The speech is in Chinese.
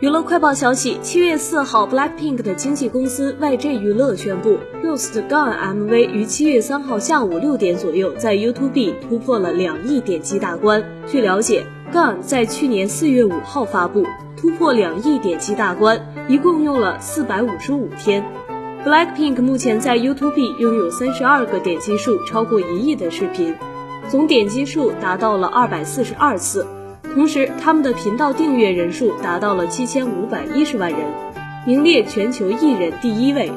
娱乐快报消息：七月四号，BLACKPINK 的经纪公司 YG 娱乐宣布，《Ghost》Gun MV 于七月三号下午六点左右在 YouTube 突破了两亿点击大关。据了解，《Gun》在去年四月五号发布，突破两亿点击大关，一共用了四百五十五天。BLACKPINK 目前在 YouTube 拥有三十二个点击数超过一亿的视频，总点击数达到了二百四十二次。同时，他们的频道订阅人数达到了七千五百一十万人，名列全球艺人第一位。